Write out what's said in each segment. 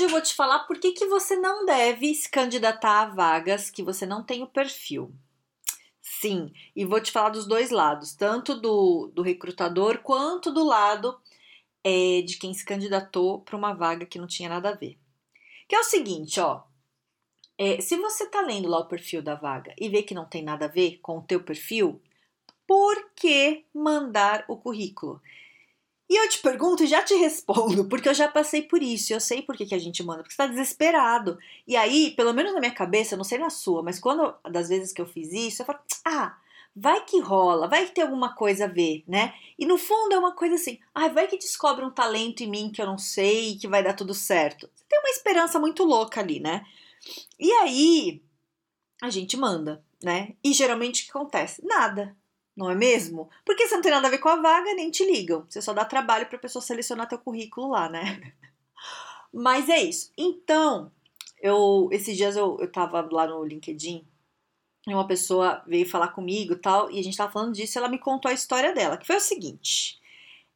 Hoje eu vou te falar por que, que você não deve se candidatar a vagas que você não tem o perfil. Sim, e vou te falar dos dois lados, tanto do, do recrutador quanto do lado é, de quem se candidatou para uma vaga que não tinha nada a ver. Que é o seguinte, ó. É, se você tá lendo lá o perfil da vaga e vê que não tem nada a ver com o teu perfil, por que mandar o currículo? E eu te pergunto e já te respondo, porque eu já passei por isso, eu sei por que, que a gente manda, porque você tá desesperado. E aí, pelo menos na minha cabeça, não sei na sua, mas quando, das vezes que eu fiz isso, eu falo, ah, vai que rola, vai que tem alguma coisa a ver, né? E no fundo é uma coisa assim, ah, vai que descobre um talento em mim que eu não sei que vai dar tudo certo. Você tem uma esperança muito louca ali, né? E aí, a gente manda, né? E geralmente o que acontece? Nada não é mesmo? Porque você não tem nada a ver com a vaga, nem te ligam. Você só dá trabalho para a pessoa selecionar teu currículo lá, né? Mas é isso. Então, eu esses dias eu, eu tava lá no LinkedIn e uma pessoa veio falar comigo tal, e a gente tava falando disso, e ela me contou a história dela, que foi o seguinte.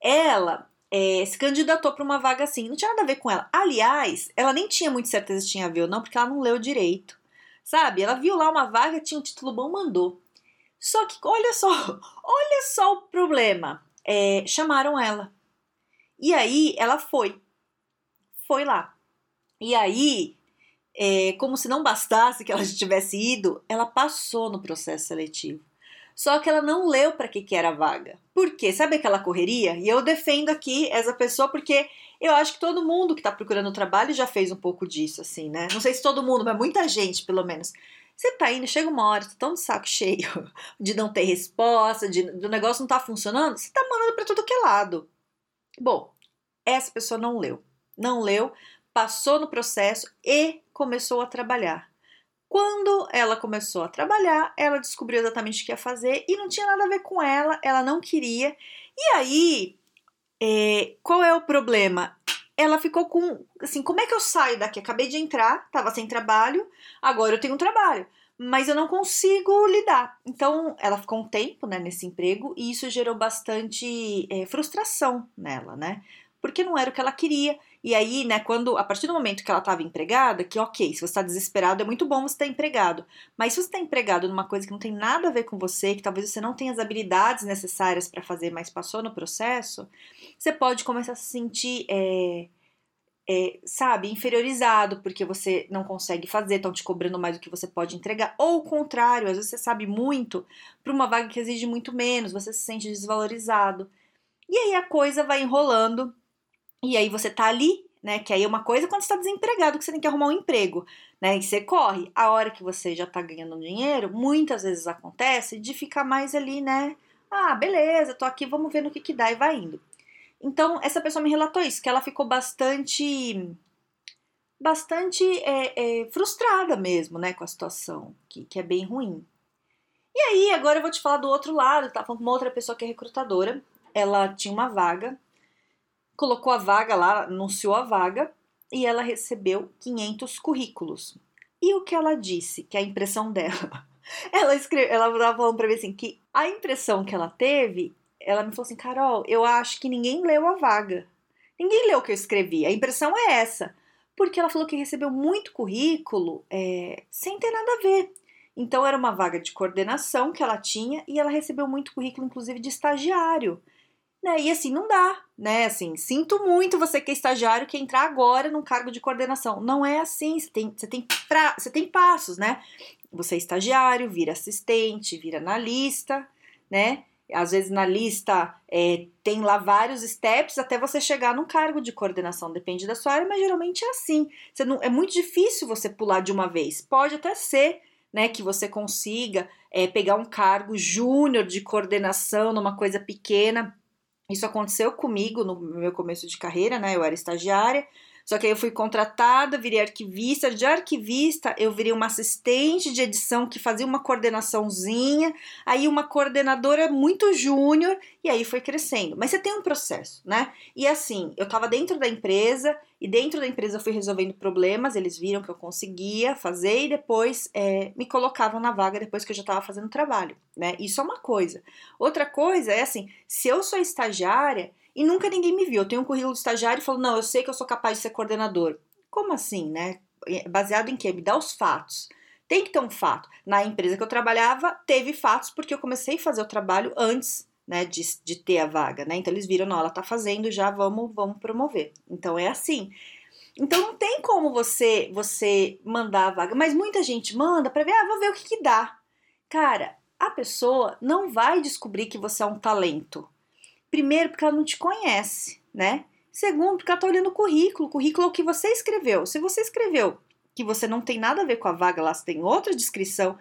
Ela é, se candidatou para uma vaga assim, não tinha nada a ver com ela. Aliás, ela nem tinha muito certeza se tinha a ver ou não, porque ela não leu direito. Sabe? Ela viu lá uma vaga, tinha um título bom, mandou. Só que olha só, olha só o problema. É, chamaram ela. E aí ela foi. Foi lá. E aí, é, como se não bastasse que ela já tivesse ido, ela passou no processo seletivo. Só que ela não leu para que, que era a vaga. Por quê? Sabe aquela correria? E eu defendo aqui essa pessoa porque eu acho que todo mundo que está procurando trabalho já fez um pouco disso, assim, né? Não sei se todo mundo, mas muita gente, pelo menos. Você tá indo, chega uma hora, tá tão de saco cheio de não ter resposta, de, do negócio não tá funcionando, você tá mandando para tudo que é lado. Bom, essa pessoa não leu. Não leu, passou no processo e começou a trabalhar. Quando ela começou a trabalhar, ela descobriu exatamente o que ia fazer e não tinha nada a ver com ela, ela não queria. E aí, é, qual é o problema? Ela ficou com assim, como é que eu saio daqui? Acabei de entrar, tava sem trabalho, agora eu tenho um trabalho, mas eu não consigo lidar. Então, ela ficou um tempo, né, nesse emprego e isso gerou bastante é, frustração nela, né? Porque não era o que ela queria. E aí, né, quando a partir do momento que ela estava empregada, que ok, se você está desesperado, é muito bom você estar tá empregado. Mas se você está empregado numa coisa que não tem nada a ver com você, que talvez você não tenha as habilidades necessárias para fazer, mas passou no processo, você pode começar a se sentir. É, é, sabe, inferiorizado porque você não consegue fazer, estão te cobrando mais do que você pode entregar, ou o contrário, às vezes você sabe muito para uma vaga que exige muito menos, você se sente desvalorizado. E aí a coisa vai enrolando e aí você tá ali, né? Que aí é uma coisa quando você tá desempregado, que você tem que arrumar um emprego, né? E você corre. A hora que você já tá ganhando dinheiro, muitas vezes acontece de ficar mais ali, né? Ah, beleza, tô aqui, vamos ver no que que dá e vai indo. Então, essa pessoa me relatou isso, que ela ficou bastante bastante é, é, frustrada mesmo, né, com a situação, que, que é bem ruim. E aí, agora eu vou te falar do outro lado, tá falando com uma outra pessoa que é recrutadora, ela tinha uma vaga colocou a vaga lá, anunciou a vaga e ela recebeu 500 currículos. E o que ela disse, que é a impressão dela? Ela escreveu, ela estava falando para mim assim que a impressão que ela teve, ela me falou assim, Carol, eu acho que ninguém leu a vaga. Ninguém leu o que eu escrevi. A impressão é essa, porque ela falou que recebeu muito currículo é, sem ter nada a ver. Então era uma vaga de coordenação que ela tinha e ela recebeu muito currículo, inclusive de estagiário. Né? E assim, não dá, né? Assim, sinto muito você que é estagiário que entrar agora num cargo de coordenação. Não é assim, você tem, você tem, pra, você tem passos, né? Você é estagiário, vira assistente, vira analista, né? Às vezes na lista é, tem lá vários steps até você chegar num cargo de coordenação, depende da sua área, mas geralmente é assim. Você não, é muito difícil você pular de uma vez. Pode até ser né, que você consiga é, pegar um cargo júnior de coordenação numa coisa pequena isso aconteceu comigo no meu começo de carreira, né? Eu era estagiária, Só que aí eu fui contratada, virei arquivista. De arquivista, eu virei uma assistente de edição que fazia uma coordenaçãozinha, aí uma coordenadora muito júnior, e aí foi crescendo. Mas você tem um processo, né? E assim, eu tava dentro da empresa, e dentro da empresa eu fui resolvendo problemas, eles viram que eu conseguia fazer, e depois é, me colocavam na vaga depois que eu já tava fazendo trabalho, né? Isso é uma coisa. Outra coisa é assim, se eu sou estagiária e nunca ninguém me viu. Eu tenho um currículo de estagiário e falo, não, eu sei que eu sou capaz de ser coordenador. Como assim, né? É, baseado em quê? Me dá os fatos. Tem que ter um fato. Na empresa que eu trabalhava, teve fatos porque eu comecei a fazer o trabalho antes né, de, de ter a vaga, né? Então eles viram, não, ela tá fazendo, já vamos, vamos promover. Então é assim. Então não tem como você você mandar a vaga, mas muita gente manda para ver, ah, vou ver o que, que dá. Cara, a pessoa não vai descobrir que você é um talento. Primeiro, porque ela não te conhece, né? Segundo, porque ela tá olhando o currículo. O currículo é o que você escreveu. Se você escreveu que você não tem nada a ver com a vaga, lá você tem outra descrição,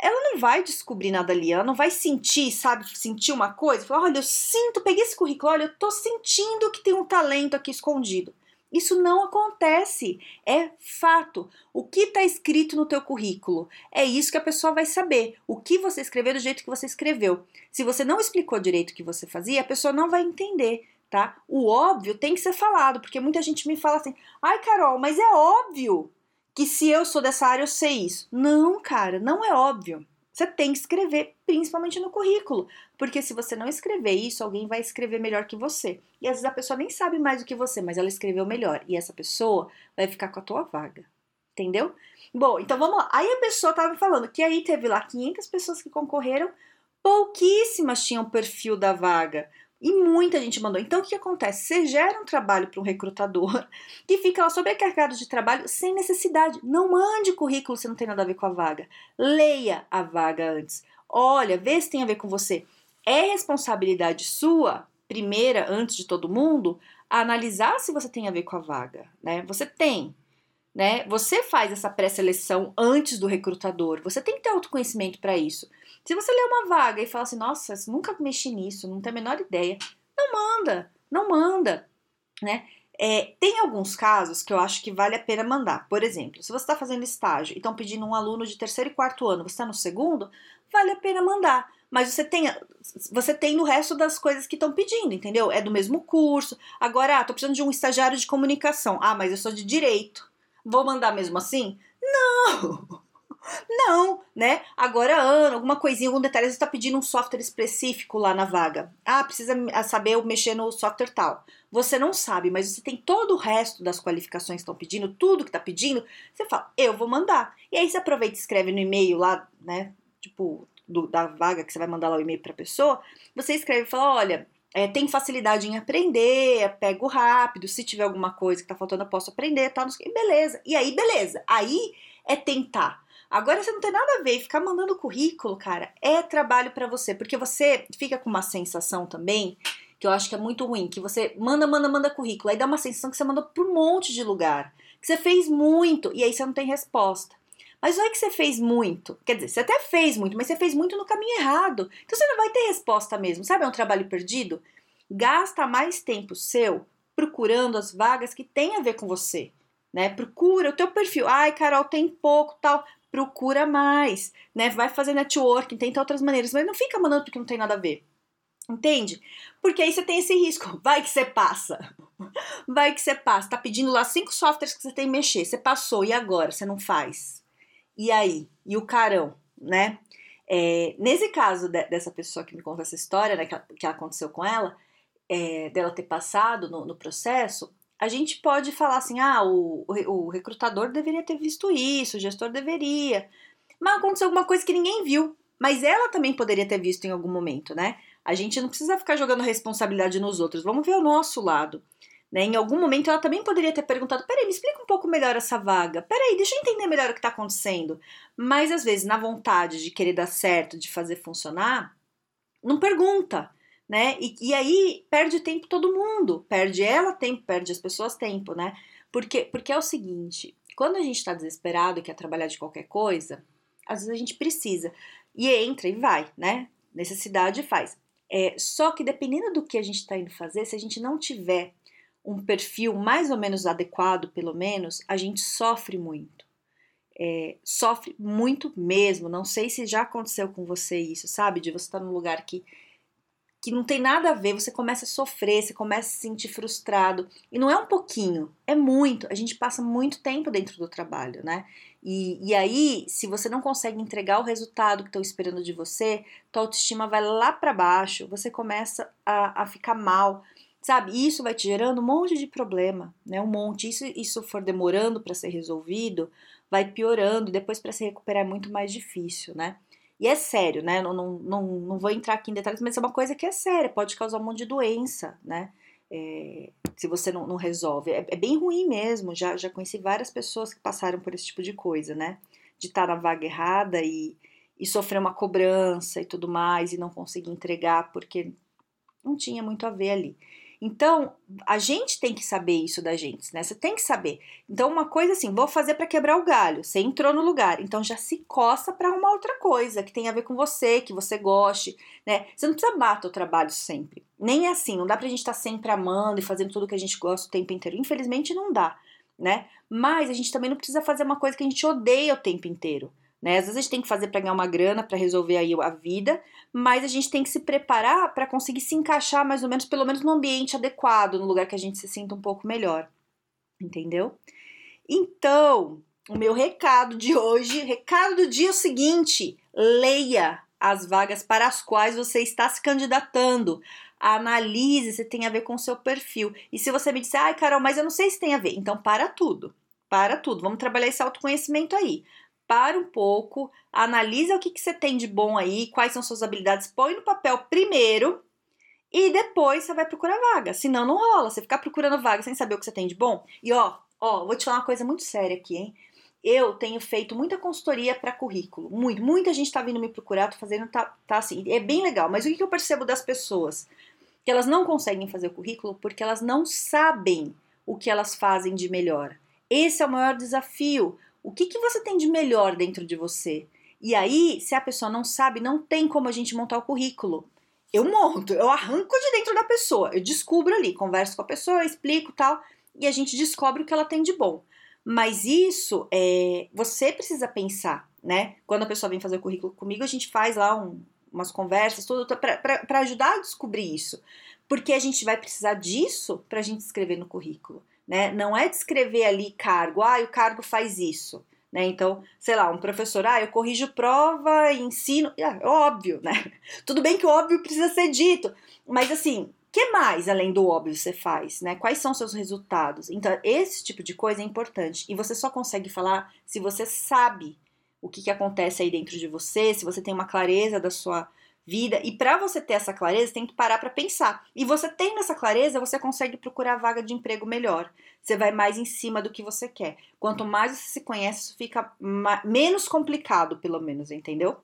ela não vai descobrir nada ali, ela não vai sentir, sabe, sentir uma coisa, falar, olha, eu sinto, peguei esse currículo, olha, eu tô sentindo que tem um talento aqui escondido. Isso não acontece, é fato. O que está escrito no teu currículo é isso que a pessoa vai saber. O que você escreveu do jeito que você escreveu. Se você não explicou direito o que você fazia, a pessoa não vai entender, tá? O óbvio tem que ser falado, porque muita gente me fala assim: "Ai, Carol, mas é óbvio que se eu sou dessa área eu sei isso". Não, cara, não é óbvio. Você tem que escrever, principalmente no currículo, porque se você não escrever isso, alguém vai escrever melhor que você. E às vezes a pessoa nem sabe mais do que você, mas ela escreveu melhor. E essa pessoa vai ficar com a tua vaga. Entendeu? Bom, então vamos lá. Aí a pessoa tava me falando que aí teve lá 500 pessoas que concorreram, pouquíssimas tinham perfil da vaga. E muita gente mandou. Então, o que acontece? Você gera um trabalho para um recrutador que fica lá sobrecarregado de trabalho sem necessidade. Não mande currículo se não tem nada a ver com a vaga. Leia a vaga antes. Olha, vê se tem a ver com você. É responsabilidade sua, primeira, antes de todo mundo, analisar se você tem a ver com a vaga. Né? Você tem. Né? Você faz essa pré-seleção antes do recrutador. Você tem que ter autoconhecimento para isso. Se você lê uma vaga e fala assim, nossa, nunca mexi nisso, não tem a menor ideia, não manda, não manda, né? É, tem alguns casos que eu acho que vale a pena mandar. Por exemplo, se você está fazendo estágio e estão pedindo um aluno de terceiro e quarto ano, você está no segundo, vale a pena mandar. Mas você tem, você tem no resto das coisas que estão pedindo, entendeu? É do mesmo curso. Agora, ah, tô precisando de um estagiário de comunicação. Ah, mas eu sou de direito. Vou mandar mesmo assim? Não! Não, né? Agora, ano, alguma coisinha, algum detalhe, você está pedindo um software específico lá na vaga. Ah, precisa saber mexer no software tal. Você não sabe, mas você tem todo o resto das qualificações que estão pedindo, tudo que está pedindo, você fala, eu vou mandar. E aí você aproveita e escreve no e-mail lá, né? Tipo, do, da vaga que você vai mandar lá o e-mail para a pessoa, você escreve e fala, olha, é, tem facilidade em aprender, pego rápido, se tiver alguma coisa que tá faltando, eu posso aprender, e beleza. E aí, beleza. Aí é tentar. Agora você não tem nada a ver, ficar mandando currículo, cara, é trabalho para você, porque você fica com uma sensação também que eu acho que é muito ruim, que você manda, manda, manda currículo, aí dá uma sensação que você mandou para um monte de lugar, que você fez muito e aí você não tem resposta. Mas não é que você fez muito, quer dizer, você até fez muito, mas você fez muito no caminho errado. Então você não vai ter resposta mesmo, sabe? É um trabalho perdido. Gasta mais tempo seu procurando as vagas que têm a ver com você, né? Procura o teu perfil. Ai, Carol, tem pouco, tal procura mais, né? Vai fazer networking, tenta outras maneiras, mas não fica mandando porque não tem nada a ver. Entende? Porque aí você tem esse risco. Vai que você passa. Vai que você passa. Tá pedindo lá cinco softwares que você tem que mexer. Você passou e agora? Você não faz. E aí? E o carão, né? É, nesse caso de, dessa pessoa que me conta essa história, né, que, que aconteceu com ela, é, dela ter passado no, no processo, a gente pode falar assim: ah, o, o, recrutador deveria ter visto isso, o gestor deveria. Mas aconteceu alguma coisa que ninguém viu. Mas ela também poderia ter visto em algum momento, né? A gente não precisa ficar jogando responsabilidade nos outros, vamos ver o nosso lado. Né? Em algum momento ela também poderia ter perguntado: peraí, me explica um pouco melhor essa vaga, peraí, deixa eu entender melhor o que está acontecendo. Mas às vezes, na vontade de querer dar certo, de fazer funcionar, não pergunta né? E, e aí perde tempo todo mundo, perde ela tempo, perde as pessoas tempo, né? Porque, porque é o seguinte, quando a gente está desesperado e quer trabalhar de qualquer coisa, às vezes a gente precisa e entra e vai, né? Necessidade faz. É, só que dependendo do que a gente está indo fazer, se a gente não tiver um perfil mais ou menos adequado, pelo menos, a gente sofre muito. É, sofre muito mesmo. Não sei se já aconteceu com você isso, sabe? De você estar num lugar que que não tem nada a ver, você começa a sofrer, você começa a se sentir frustrado. E não é um pouquinho, é muito. A gente passa muito tempo dentro do trabalho, né? E, e aí, se você não consegue entregar o resultado que estão esperando de você, tua autoestima vai lá para baixo, você começa a, a ficar mal, sabe? E isso vai te gerando um monte de problema, né? Um monte. Isso, isso for demorando para ser resolvido, vai piorando, depois para se recuperar é muito mais difícil, né? E é sério, né? Não, não, não, não vou entrar aqui em detalhes, mas é uma coisa que é séria, pode causar um monte de doença, né? É, se você não, não resolve. É, é, bem ruim mesmo. Já, já conheci várias pessoas que passaram por esse tipo de coisa, né? De estar na vaga errada e, e sofrer uma cobrança e tudo mais, e não conseguir entregar porque não tinha muito a ver ali. Então, a gente tem que saber isso da gente, né? Você tem que saber. Então, uma coisa assim, vou fazer para quebrar o galho. Você entrou no lugar, então já se coça para uma outra coisa que tem a ver com você, que você goste, né? Você não precisa amar o trabalho sempre. Nem é assim, não dá pra gente estar tá sempre amando e fazendo tudo que a gente gosta o tempo inteiro. Infelizmente não dá, né? Mas a gente também não precisa fazer uma coisa que a gente odeia o tempo inteiro. Né? Às vezes a gente tem que fazer para ganhar uma grana, para resolver aí a vida, mas a gente tem que se preparar para conseguir se encaixar mais ou menos, pelo menos no ambiente adequado, no lugar que a gente se sinta um pouco melhor. Entendeu? Então, o meu recado de hoje, recado do dia é o seguinte: leia as vagas para as quais você está se candidatando. Analise se tem a ver com o seu perfil. E se você me disser, ai, Carol, mas eu não sei se tem a ver, então para tudo. Para tudo. Vamos trabalhar esse autoconhecimento aí para um pouco, analisa o que, que você tem de bom aí, quais são suas habilidades, põe no papel primeiro e depois você vai procurar vaga. Senão não rola. Você ficar procurando vaga sem saber o que você tem de bom. E ó, ó, vou te falar uma coisa muito séria aqui, hein? Eu tenho feito muita consultoria para currículo, muito, muita gente tá vindo me procurar, tô fazendo, tá, tá assim, é bem legal. Mas o que, que eu percebo das pessoas? Que elas não conseguem fazer o currículo porque elas não sabem o que elas fazem de melhor. Esse é o maior desafio. O que, que você tem de melhor dentro de você? E aí, se a pessoa não sabe, não tem como a gente montar o currículo. Eu monto, eu arranco de dentro da pessoa, eu descubro ali, converso com a pessoa, explico tal, e a gente descobre o que ela tem de bom. Mas isso é, você precisa pensar, né? Quando a pessoa vem fazer o currículo comigo, a gente faz lá um, umas conversas, tudo para ajudar a descobrir isso. Porque a gente vai precisar disso para a gente escrever no currículo né? Não é descrever ali cargo, ah, o cargo faz isso. Né? Então, sei lá, um professor, ah, eu corrijo prova, ensino, é óbvio, né? Tudo bem que o óbvio precisa ser dito, mas assim, que mais além do óbvio você faz, né? Quais são seus resultados? Então, esse tipo de coisa é importante e você só consegue falar se você sabe o que, que acontece aí dentro de você, se você tem uma clareza da sua vida. E para você ter essa clareza, tem que parar para pensar. E você tendo essa clareza, você consegue procurar vaga de emprego melhor. Você vai mais em cima do que você quer. Quanto mais você se conhece, isso fica menos complicado, pelo menos, entendeu?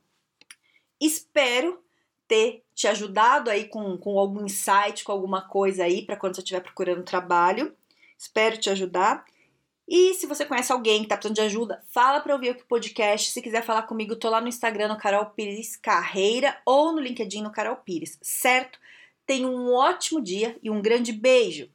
Espero ter te ajudado aí com, com algum insight, com alguma coisa aí para quando você estiver procurando trabalho. Espero te ajudar. E se você conhece alguém que está precisando de ajuda, fala para ouvir aqui o podcast. Se quiser falar comigo, tô lá no Instagram no Carol Pires Carreira ou no LinkedIn no Carol Pires, certo? Tenha um ótimo dia e um grande beijo.